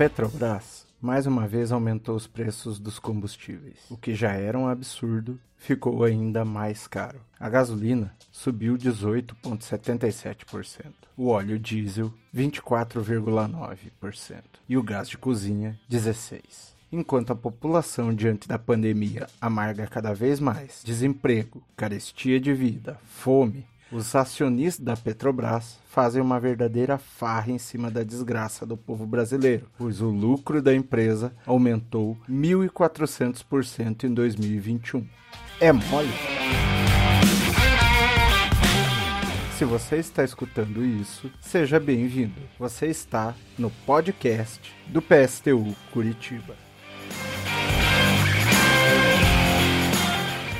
Petrobras mais uma vez aumentou os preços dos combustíveis. O que já era um absurdo ficou ainda mais caro. A gasolina subiu 18,77%, o óleo diesel 24,9% e o gás de cozinha 16%. Enquanto a população diante da pandemia amarga cada vez mais desemprego, carestia de vida, fome, os acionistas da Petrobras fazem uma verdadeira farra em cima da desgraça do povo brasileiro, pois o lucro da empresa aumentou 1.400% em 2021. É mole? Se você está escutando isso, seja bem-vindo. Você está no podcast do PSTU Curitiba.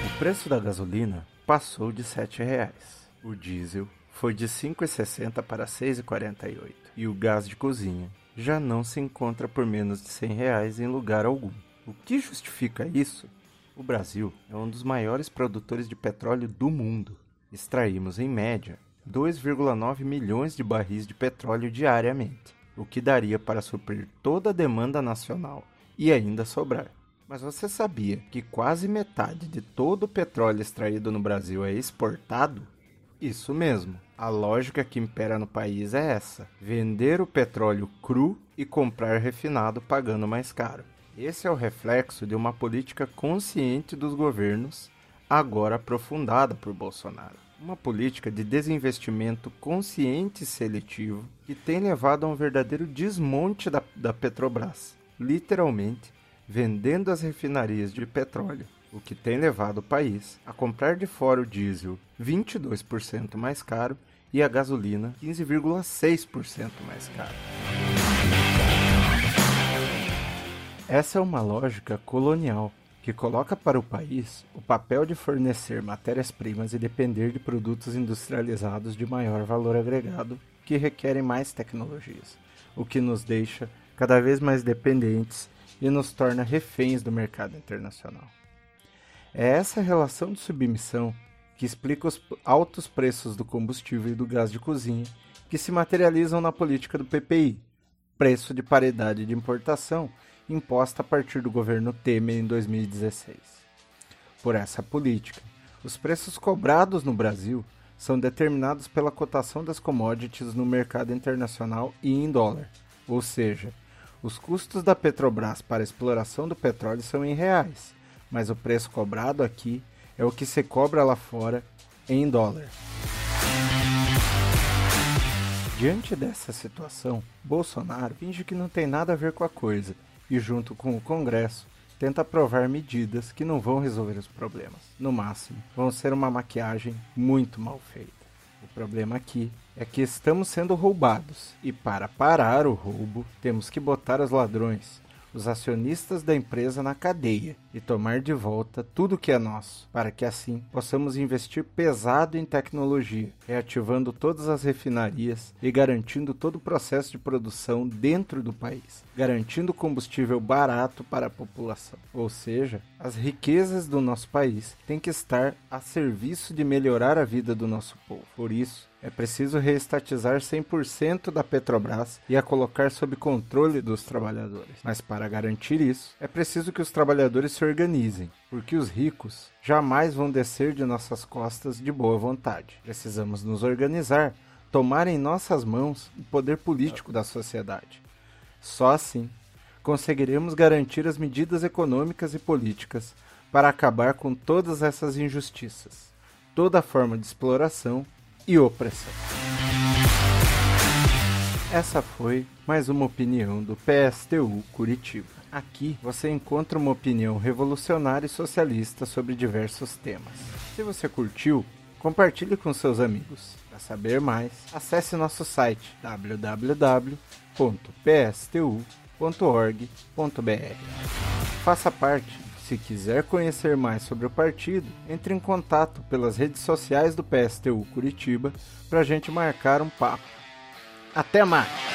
O preço da gasolina passou de R$ 7,00. O diesel foi de 5,60 para 6,48 e o gás de cozinha já não se encontra por menos de 100 reais em lugar algum. O que justifica isso? O Brasil é um dos maiores produtores de petróleo do mundo. Extraímos, em média, 2,9 milhões de barris de petróleo diariamente, o que daria para suprir toda a demanda nacional e ainda sobrar. Mas você sabia que quase metade de todo o petróleo extraído no Brasil é exportado? Isso mesmo. A lógica que impera no país é essa: vender o petróleo cru e comprar refinado pagando mais caro. Esse é o reflexo de uma política consciente dos governos, agora aprofundada por Bolsonaro. Uma política de desinvestimento consciente e seletivo que tem levado a um verdadeiro desmonte da, da Petrobras, literalmente vendendo as refinarias de petróleo o que tem levado o país a comprar de fora o diesel 22% mais caro e a gasolina 15,6% mais caro. Essa é uma lógica colonial que coloca para o país o papel de fornecer matérias-primas e depender de produtos industrializados de maior valor agregado que requerem mais tecnologias, o que nos deixa cada vez mais dependentes e nos torna reféns do mercado internacional. É essa relação de submissão que explica os altos preços do combustível e do gás de cozinha que se materializam na política do PPI, preço de paridade de importação, imposta a partir do governo Temer em 2016. Por essa política, os preços cobrados no Brasil são determinados pela cotação das commodities no mercado internacional e em dólar, ou seja, os custos da Petrobras para a exploração do petróleo são em reais mas o preço cobrado aqui é o que se cobra lá fora em dólar. Diante dessa situação, Bolsonaro finge que não tem nada a ver com a coisa e, junto com o Congresso, tenta aprovar medidas que não vão resolver os problemas. No máximo, vão ser uma maquiagem muito mal feita. O problema aqui é que estamos sendo roubados e, para parar o roubo, temos que botar os ladrões os acionistas da empresa na cadeia e tomar de volta tudo que é nosso, para que assim possamos investir pesado em tecnologia, reativando todas as refinarias e garantindo todo o processo de produção dentro do país, garantindo combustível barato para a população. Ou seja, as riquezas do nosso país têm que estar a serviço de melhorar a vida do nosso povo. Por isso, é preciso reestatizar 100% da Petrobras e a colocar sob controle dos trabalhadores. Mas para garantir isso, é preciso que os trabalhadores se organizem, porque os ricos jamais vão descer de nossas costas de boa vontade. Precisamos nos organizar, tomar em nossas mãos o poder político da sociedade. Só assim conseguiremos garantir as medidas econômicas e políticas para acabar com todas essas injustiças, toda forma de exploração e opressão. Essa foi mais uma opinião do PSTU Curitiba. Aqui você encontra uma opinião revolucionária e socialista sobre diversos temas. Se você curtiu, compartilhe com seus amigos. Para saber mais, acesse nosso site www.pstu.org.br. Faça parte se quiser conhecer mais sobre o partido, entre em contato pelas redes sociais do PSTU Curitiba para a gente marcar um papo. Até mais!